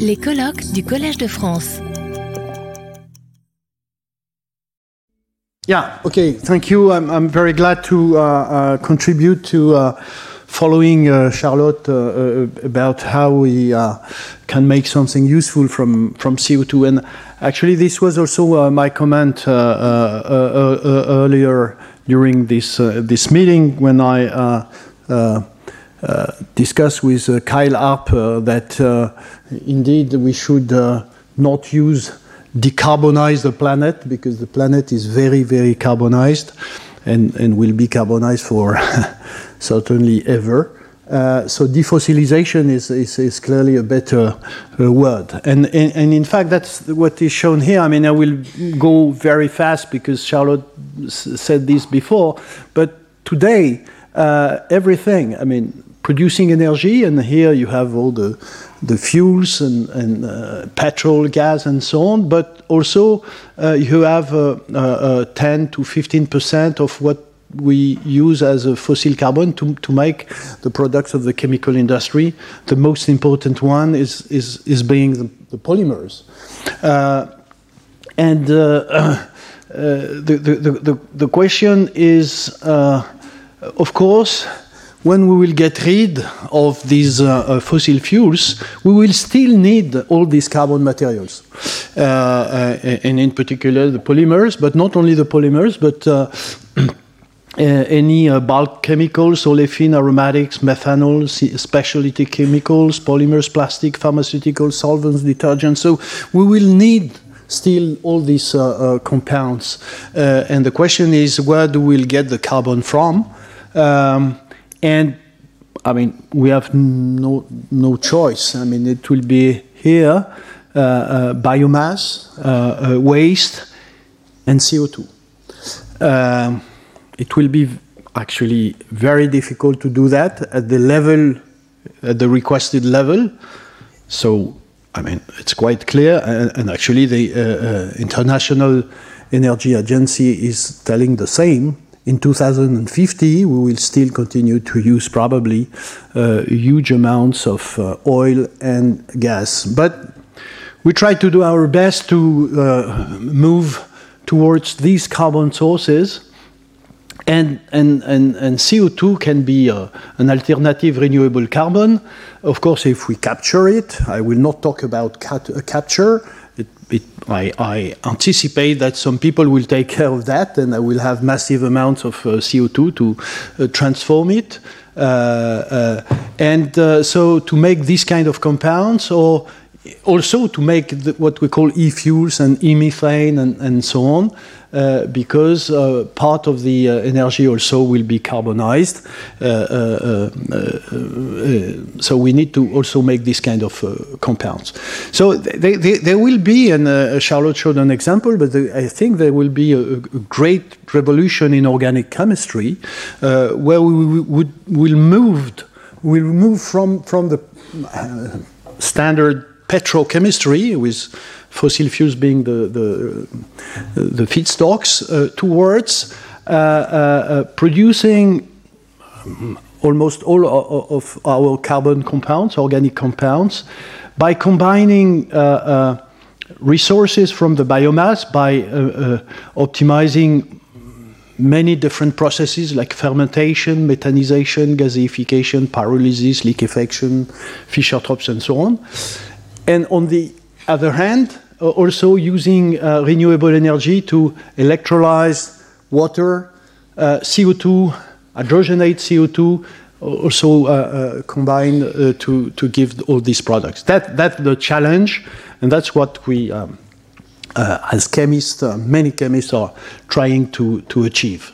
Les colloques du Collège de France. Yeah, okay, thank you. I'm, I'm very glad to uh, uh, contribute to uh, following uh, Charlotte uh, uh, about how we can make something useful from, from CO2. And actually, this was also my comment earlier during this, this meeting when I discussed with Kyle Harper that indeed we should not use decarbonize the planet because the planet is very, very carbonized and, and will be carbonized for certainly ever. Uh, so defossilization is, is, is, clearly a better uh, word. And, and, and, in fact, that's what is shown here. I mean, I will go very fast because Charlotte said this before, but today, uh, everything, I mean, producing energy, and here you have all the the fuels and, and uh, petrol, gas, and so on, but also uh, you have uh, uh, uh 10 to 15 percent of what we use as a fossil carbon to, to make the products of the chemical industry. The most important one is, is, is being the, the polymers. And the, the, the, the, question is, of course, when we will get rid of these uh, uh, fossil fuels, we will still need all these carbon materials. Uh, uh and in particular the polymers, but not only the polymers, but uh, uh, any bulk chemicals, olefin, aromatics, methanol, specialty chemicals, polymers, plastic, pharmaceuticals, solvents, detergents. So we will need still all these compounds. and the question is, where do we get the carbon from? Um, and I mean, we have no, no choice. I mean, it will be here uh, uh, biomass, uh, uh waste, and CO2. Um, it will be actually very difficult to do that at the level, at the requested level. So, I mean, it's quite clear. And, and actually, the uh, uh, International Energy Agency is telling the same in 2050, we will still continue to use probably uh, huge amounts of uh, oil and gas. But we try to do our best to uh, move towards these carbon sources. And, and, and, and CO2 can be uh, an alternative renewable carbon. Of course, if we capture it, I will not talk about cat capture it, I, I, anticipate that some people will take care of that, and I will have massive amounts of uh, CO2 to uh, transform it. Uh, uh and uh, so, to make these kind of compounds, or also to make the, what we call e-fuels and e-methane and, and so on, uh, because uh, part of the uh, energy also will be carbonized. Uh, uh, uh, so we need to also make this kind of compounds. So there will be, and Charlotte showed an example, but I think there will be a, a, great revolution in organic chemistry where we would will move will move from from the standard petrochemistry with fossil fuels being the, the, the feedstocks, uh, towards uh, uh, producing almost all of our carbon compounds, organic compounds, by combining resources from the biomass, by optimizing many different processes like fermentation, methanization, gasification, pyrolysis, liquefaction, Fischer-Tropsch, and so on. And on the other hand, uh, also using uh, renewable energy to electrolyze water, uh, CO2, hydrogenate CO2, also uh, uh, combine uh, to, to give all these products. That, that's the challenge, and that's what we, um, as chemists, many chemists are trying to, to achieve.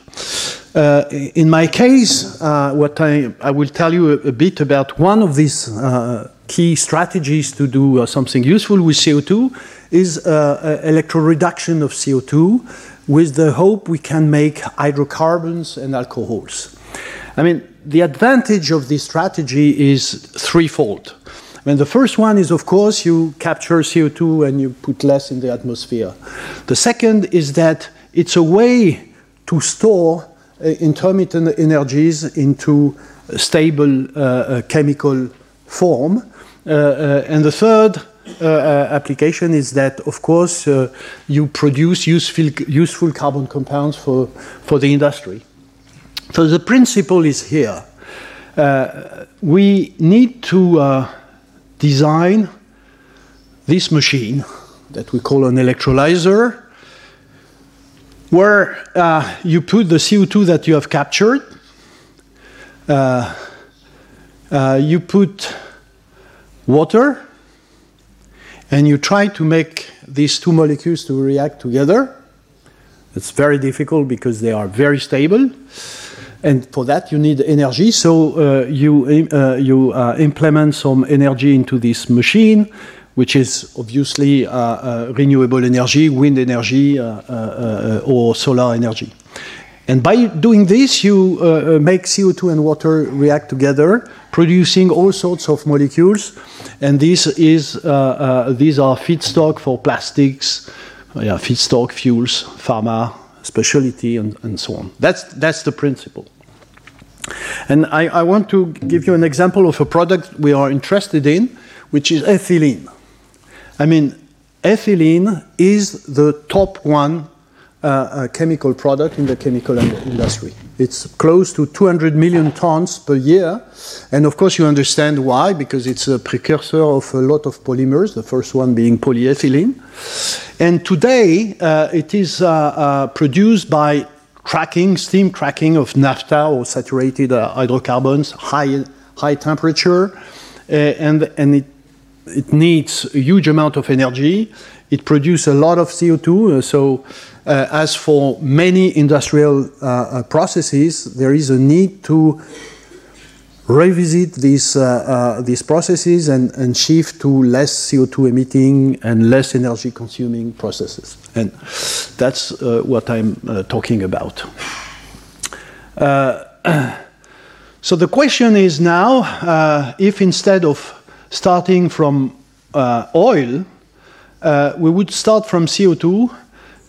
In my case, what I, I will tell you a, a, bit about one of these key strategies to do something useful with CO2 is uh, electroreduction of CO2 with the hope we can make hydrocarbons and alcohols. I mean, the advantage of this strategy is threefold. I mean, the first one is, of course, you capture CO2 and you put less in the atmosphere. The second is that it's a way to store uh, intermittent energies into stable uh, uh, chemical form and the third application is that, of course, you produce useful, useful carbon compounds for, for the industry. So the principle is here. Uh, we need to uh, design this machine that we call an electrolyzer, where uh, you put the CO2 that you have captured, uh, uh, you put water, and you try to make these two molecules to react together. It's very difficult because they are very stable and for that you need energy. So uh, you uh, you uh, implement some energy into this machine, which is obviously uh, uh, renewable energy, wind energy, uh, or solar energy. And by doing this, you make CO2 and water react together, producing all sorts of molecules. And is these are feedstock for plastics, yeah, feedstock, fuels, pharma, specialty, and, and so on. That's that's the principle. And I, want to give you an example of a product we are interested in, which is ethylene. I mean, ethylene is the top one uh, uh, chemical product in the chemical industry. It's close to 200 million tons per year. And of course, you understand why, because it's a precursor of a lot of polymers, the first one being polyethylene. And today, uh, it is uh, uh, produced by cracking, steam cracking of naphtha or saturated uh, hydrocarbons, high, high temperature, and, and it, it needs a huge amount of energy. It produces a lot of CO2. Uh, so, uh, as for many industrial uh, uh, processes, there is a need to revisit these, uh, uh, these processes and, and shift to less CO2 emitting and less energy consuming processes. And that's what I'm talking about. So the question is now if instead of starting from oil, we would start from CO2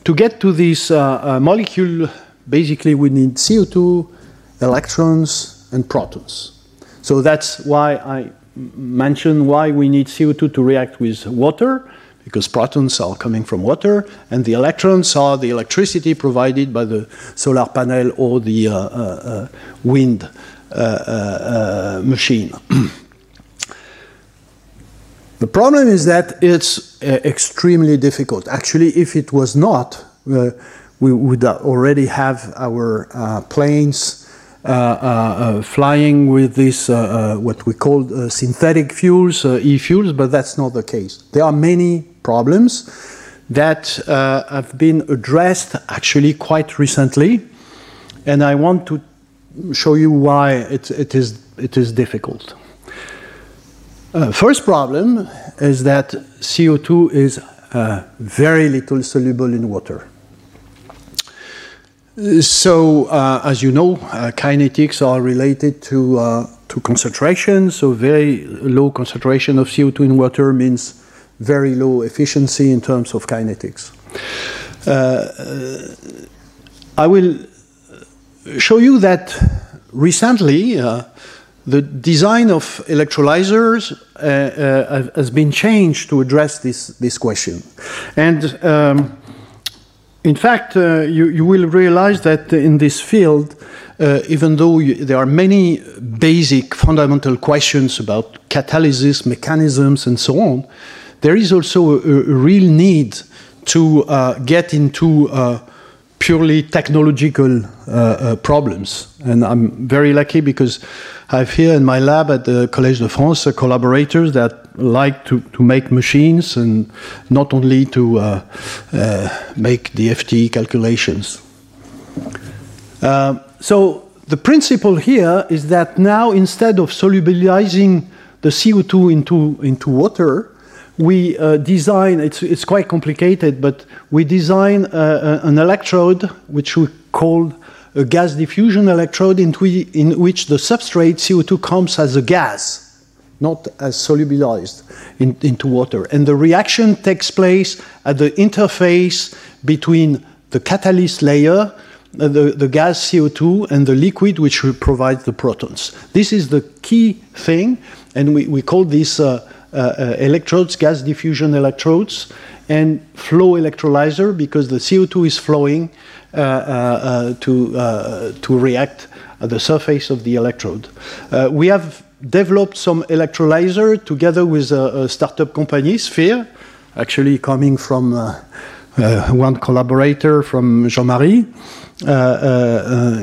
to get to this molecule, basically we need CO2, electrons, and protons. So that's why I mentioned why we need CO2 to react with water, because protons are coming from water, and the electrons are the electricity provided by the solar panel or the uh, uh, uh wind uh, uh, machine. the problem is that it's uh, extremely difficult. Actually, if it was not, uh, we would already have our uh, planes uh, uh, uh, flying with this, what we call synthetic fuels, e-fuels, but that's not the case. There are many problems that have been addressed actually quite recently, and I want to show you why it, it, is, it is difficult. Uh, first problem is that CO2 is uh, very little soluble in water. So, uh, as you know, uh, kinetics are related to, uh, to concentration. So, very low concentration of CO2 in water means very low efficiency in terms of kinetics. Uh, I will show you that recently the design of electrolyzers uh, has been changed to address this, this question. And um, in fact, uh, you, you, will realize that in this field, uh, even though you, there are many basic fundamental questions about catalysis mechanisms and so on, there is also a, a real need to uh, get into uh, purely technological uh, uh, problems. And I'm very lucky because I have here in my lab at the Collège de France collaborators that like to, to make machines and not only to uh, uh, make DFT calculations. Uh, so the principle here is that now instead of solubilizing the CO2 into, into water, we uh, design, it's, it's quite complicated, but we design uh, an electrode which we call a gas diffusion electrode in, in which the substrate CO2 comes as a gas not as solubilized in, into water. And the reaction takes place at the interface between the catalyst layer, uh, the, the gas CO2, and the liquid which provides the protons. This is the key thing, and we, we call this uh, uh, electrodes, gas diffusion electrodes, and flow electrolyzer because the CO2 is flowing uh, uh, to, uh, to react at the surface of the electrode. we have developed some electrolyzer together with a, a startup company, Sphere, actually coming from uh, uh, one collaborator from Jean-Marie. Uh,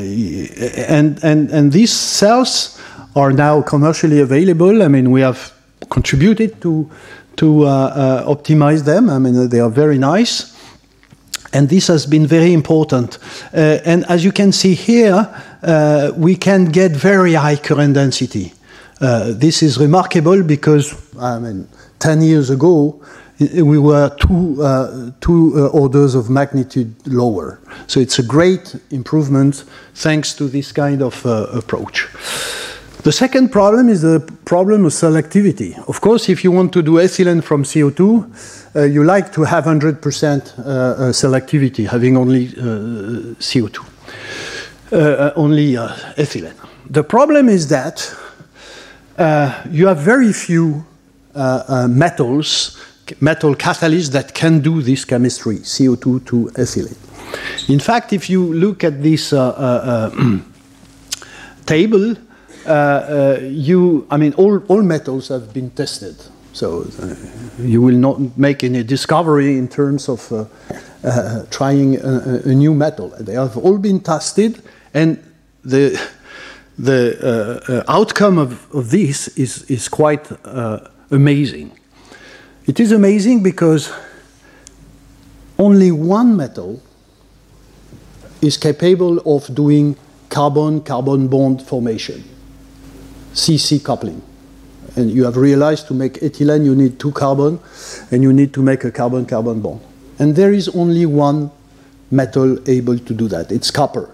and, and, and these cells are now commercially available. I mean, we have contributed to to uh, uh, optimize them. I mean, they are very nice. And this has been very important. Uh, and as you can see here, we can get very high current density. this is remarkable because, I mean, 10 years ago, we were two, uh, two uh, orders of magnitude lower. So it's a great improvement thanks to this kind of uh, approach. The second problem is the problem of selectivity. Of course, if you want to do ethylene from CO2, uh, you like to have 100% uh, uh, selectivity, having only uh, CO2, uh, uh, only ethylene. The problem is that you have very few metals, metal catalysts that can do this chemistry, CO2 to ethylene. In fact, if you look at this table, you, I mean, all, all metals have been tested. So uh, you will not make any discovery in terms of uh, uh, trying a, a, new metal. They have all been tested, and the the uh, outcome of, of this is is quite amazing. It is amazing because only one metal is capable of doing carbon-carbon bond formation. CC coupling. And you have realized to make ethylene you need two carbon and you need to make a carbon-carbon bond. And there is only one metal able to do that. It's copper.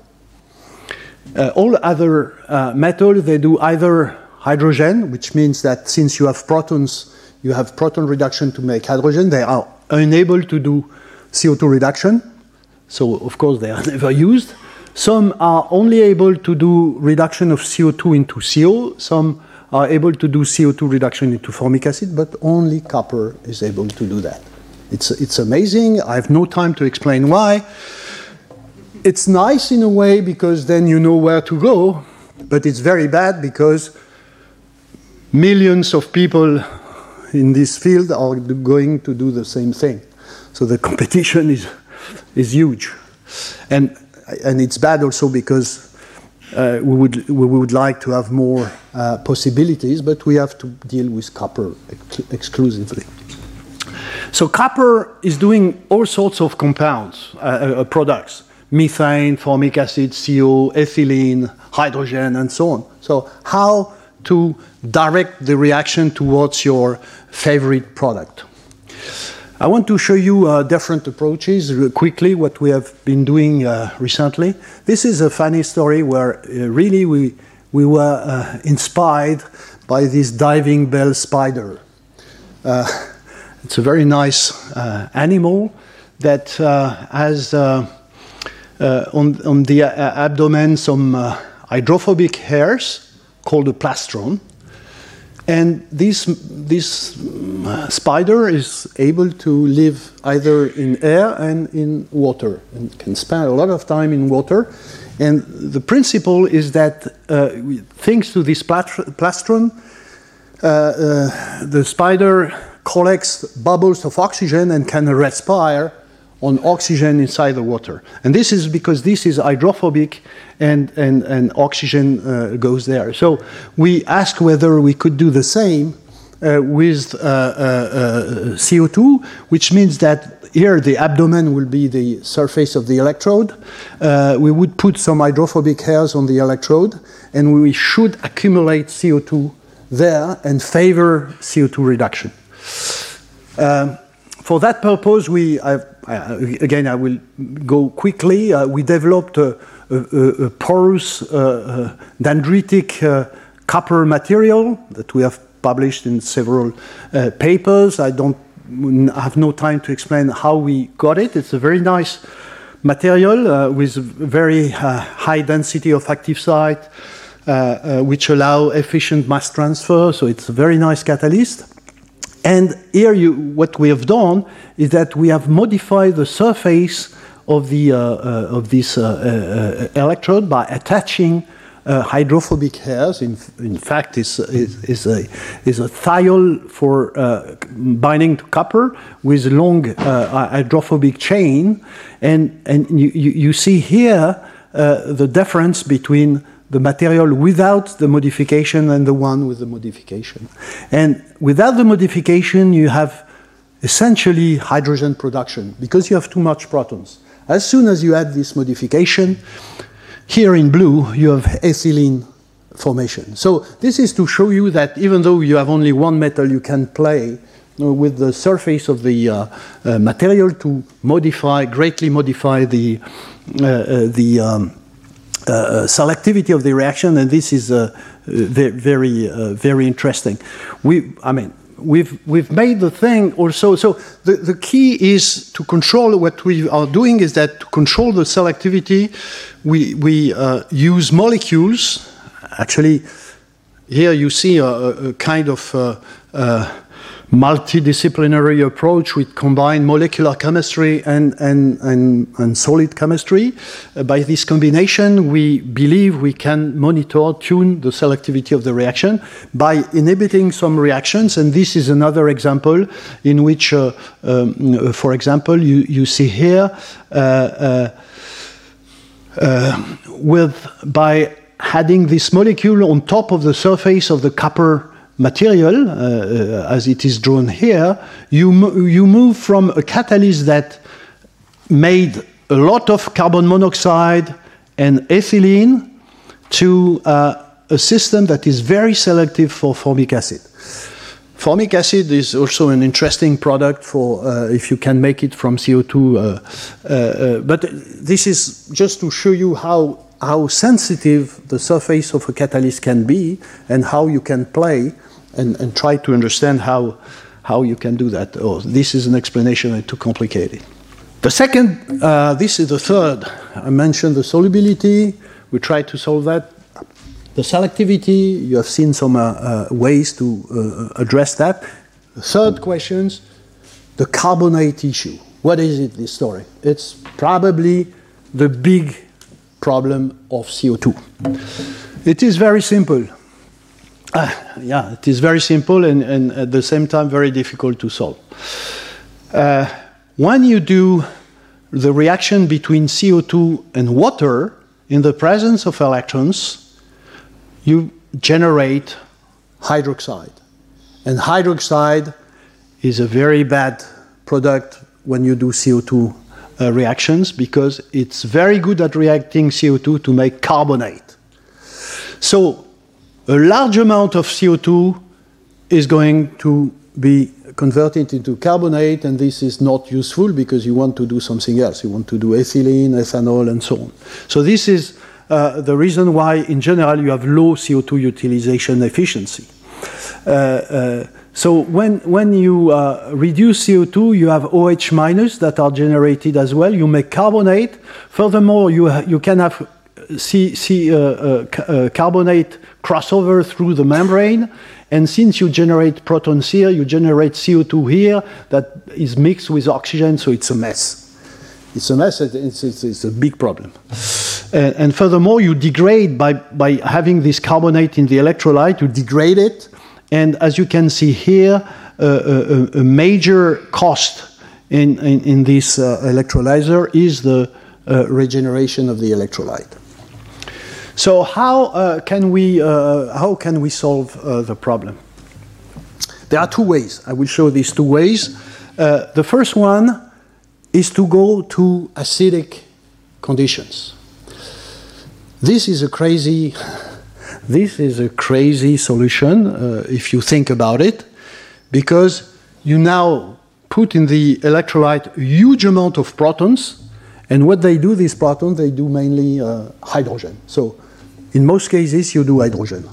Uh, all other uh, metals, they do either hydrogen, which means that since you have protons, you have proton reduction to make hydrogen. They are unable to do CO2 reduction. So, of course, they are never used. Some are only able to do reduction of CO2 into CO. Some are able to do CO2 reduction into formic acid, but only copper is able to do that. It's, it's amazing. I have no time to explain why. It's nice in a way because then you know where to go, but it's very bad because millions of people in this field are going to do the same thing. So the competition is, is huge. And and it's bad also because uh, we, would, we would like to have more uh, possibilities, but we have to deal with copper ex exclusively. So copper is doing all sorts of compounds, uh, uh products, methane, formic acid, CO, ethylene, hydrogen, and so on. So how to direct the reaction towards your favorite product? I want to show you uh, different approaches quickly, what we have been doing uh, recently. This is a funny story where uh, really we, we were uh, inspired by this diving bell spider. Uh, it's a very nice animal that has on, on the abdomen some hydrophobic hairs called a plastron. And this, this uh, spider is able to live either in air and in water and can spend a lot of time in water. And the principle is that uh, thanks to this plastron, uh, uh, the spider collects bubbles of oxygen and can respire on oxygen inside the water. And this is because this is hydrophobic and, and, and oxygen uh, goes there. So we asked whether we could do the same uh, with uh, uh, uh CO2, which means that here the abdomen will be the surface of the electrode. Uh, we would put some hydrophobic hairs on the electrode, and we should accumulate CO2 there and favor CO2 reduction. Um, for that purpose, we, uh, again, I will go quickly. Uh, we developed a, a, a porous uh, uh dendritic uh, copper material that we have published in several uh, papers. I don't have no time to explain how we got it. It's a very nice material with very high density of active site, which allow efficient mass transfer. So it's a very nice catalyst. And here, you, what we have done is that we have modified the surface of, the, uh, uh, of this uh, uh, electrode by attaching uh, hydrophobic hairs. In, in fact, it's, is, is a is a thiol for uh, binding to copper with long hydrophobic chain, and and you, you, see here the difference between the material without the modification and the one with the modification. And without the modification, you have essentially hydrogen production because you have too much protons. As soon as you add this modification, here in blue, you have ethylene formation. So this is to show you that even though you have only one metal, you can play with the surface of the uh, uh, material to modify, greatly modify the, uh, uh the um, uh, uh, selectivity of the reaction, and this is very, very, very interesting. We, I mean, we've, we've made the thing also. So the, the key is to control what we are doing is that to control the selectivity, we, we uh, use molecules. Actually, here you see a, a kind of uh, uh, multidisciplinary approach with combined molecular chemistry and, and, and, and solid chemistry. Uh, by this combination, we believe we can monitor, tune the selectivity of the reaction by inhibiting some reactions. And this is another example in which, uh, um, for example, you, you see here uh, uh, uh with by adding this molecule on top of the surface of the copper material, uh, uh, as it is drawn here, you, you move from a catalyst that made a lot of carbon monoxide and ethylene to uh, a system that is very selective for formic acid. Formic acid is also an interesting product for uh, if you can make it from CO2. Uh, uh, but this is just to show you how, how sensitive the surface of a catalyst can be and how you can play and, and try to understand how, how you can do that. Oh, this is an explanation that's too complicated. The second, uh, this is the third. I mentioned the solubility. We try to solve that. The selectivity, you have seen some uh, uh, ways to uh, address that. The third question, the carbonate issue. What is it, this story? It's probably the big problem of CO2. It is very simple. Uh, yeah, it is very simple and, and, at the same time very difficult to solve. Uh, when you do the reaction between CO2 and water in the presence of electrons, you generate hydroxide. And hydroxide is a very bad product when you do CO2 uh, reactions because it's very good at reacting CO2 to make carbonate. So a large amount of CO2 is going to be converted into carbonate, and this is not useful because you want to do something else. You want to do ethylene, ethanol, and so on. So this is uh, the reason why, in general, you have low CO2 utilization efficiency. Uh, uh, so when, when you uh, reduce CO2, you have OH minus that are generated as well. You make carbonate. Furthermore, you, you can have C, C, uh, uh, uh, carbonate crossover through the membrane. And since you generate protons here, you generate CO2 here that is mixed with oxygen, so it's a mess. It's a mess, it's, it's, it's a big problem. And, and, furthermore, you degrade by, by having this carbonate in the electrolyte, you degrade it. And as you can see here, uh, a, a, major cost in, in, in this uh, electrolyzer is the uh, regeneration of the electrolyte. So how uh, can we uh, how can we solve uh, the problem? There are two ways. I will show these two ways. The first one is to go to acidic conditions. This is a crazy this is a crazy solution uh, if you think about it, because you now put in the electrolyte a huge amount of protons, and what they do, these protons, they do mainly uh, hydrogen. So in most cases, you do hydrogen.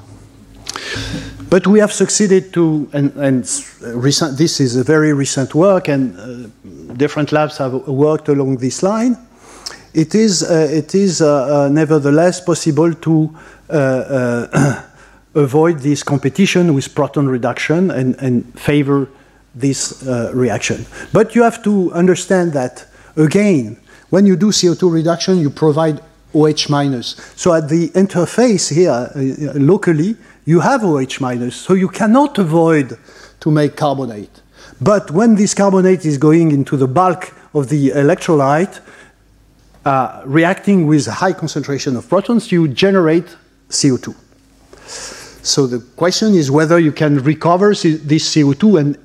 But we have succeeded to, and, and recent, this is a very recent work, and uh, different labs have worked along this line. It is, uh, it is uh, uh nevertheless possible to uh, uh, avoid this competition with proton reduction and, and favor this uh, reaction. But you have to understand that, again, when you do CO2 reduction, you provide OH minus. So at the interface here, uh, locally, you have OH minus. So you cannot avoid to make carbonate. But when this carbonate is going into the bulk of the electrolyte, uh, reacting with a high concentration of protons, you generate CO2. So the question is whether you can recover this CO2 and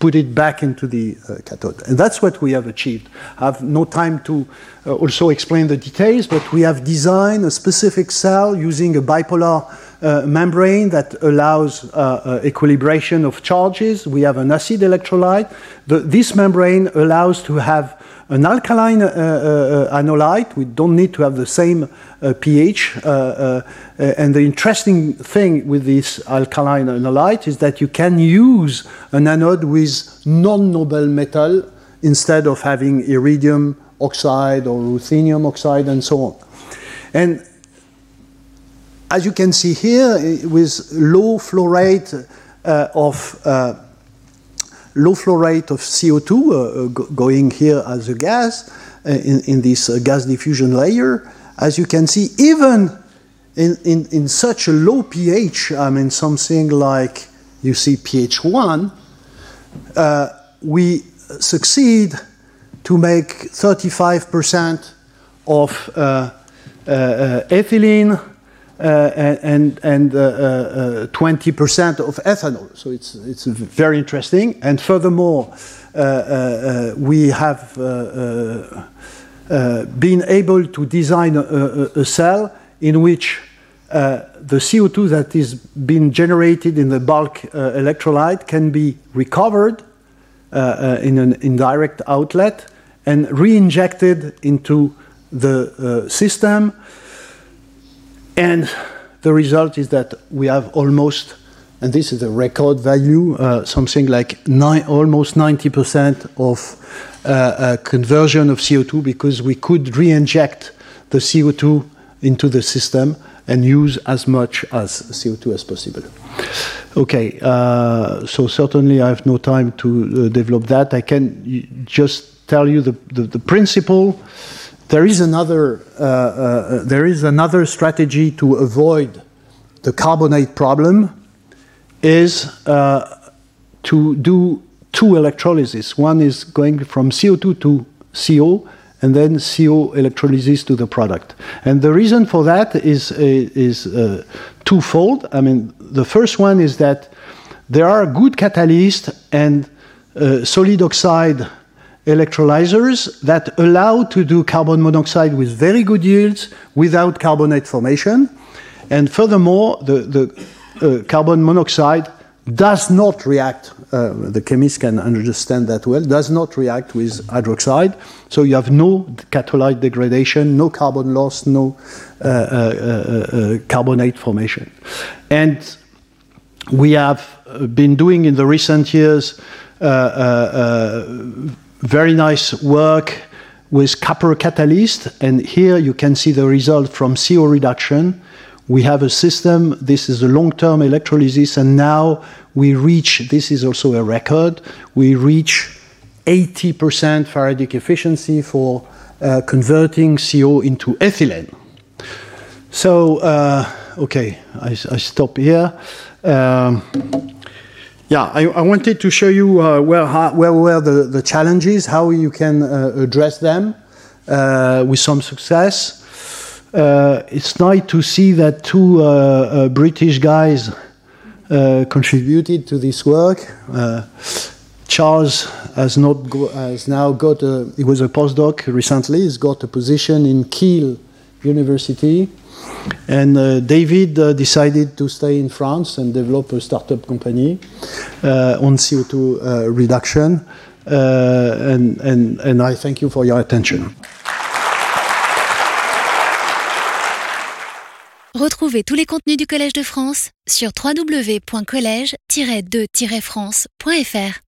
put it back into the uh, cathode. And that's what we have achieved. I have no time to uh, also explain the details, but we have designed a specific cell using a bipolar uh, membrane that allows uh, uh, equilibration of charges. We have an acid electrolyte. The, this membrane allows to have an alkaline uh, uh, anolyte. We don't need to have the same uh, pH. and the interesting thing with this alkaline anolyte is that you can use an anode with non-noble metal instead of having iridium oxide or ruthenium oxide and so on. And as you can see here, with low flow rate uh, of uh, low flow rate of CO2 uh, going here as a gas uh, in, in, this uh, gas diffusion layer, as you can see, even in, in, in such a low pH, I mean something like you see pH 1, uh, we succeed to make 35% of ethylene uh, and and 20% uh, uh, of ethanol. So it's it's very interesting. And furthermore, we have been able to design a, cell in which uh, the CO2 that is being generated in the bulk uh, electrolyte can be recovered uh, in an indirect outlet and re-injected into the system and the result is that we have almost, and this is a record value, uh, something like nine, almost 90% of uh, uh, conversion of CO2 because we could re-inject the CO2 into the system and use as much as CO2 as possible. Okay, uh, so certainly I have no time to uh, develop that. I can just tell you the, the, the principle there is another, uh, uh, there is another strategy to avoid the carbonate problem is uh, to do two electrolysis. One is going from CO2 to CO, and then CO electrolysis to the product. And the reason for that is, is uh, twofold. I mean, the first one is that there are good catalysts and uh, solid oxide electrolyzers that allow to do carbon monoxide with very good yields without carbonate formation. And furthermore, the, the uh, carbon monoxide does not react, uh, the chemists can understand that well, does not react with hydroxide. So you have no catholyte degradation, no carbon loss, no uh, uh, uh, uh carbonate formation. And we have been doing in the recent years very nice work with copper catalyst, and here you can see the result from CO reduction. We have a system, this is a long-term electrolysis, and now we reach, this is also a record, we reach 80% Faradaic efficiency for uh, converting CO into ethylene. So, uh, okay, I, I, stop here. Yeah, I, I, wanted to show you uh, where, how, where were the, the challenges, how you can uh, address them uh, with some success. Uh, it's nice to see that two uh, uh, British guys contributed to this work. Charles has not go, has now got a, he was a postdoc recently. He's got a position in Kiel University and uh, David uh, decided to stay in France and develop a startup company uh, on CO2 uh, reduction. Uh, and, and, and I thank you for your attention. Retrouvez tous les contenus du Collège de France sur www.colège-2-france.fr.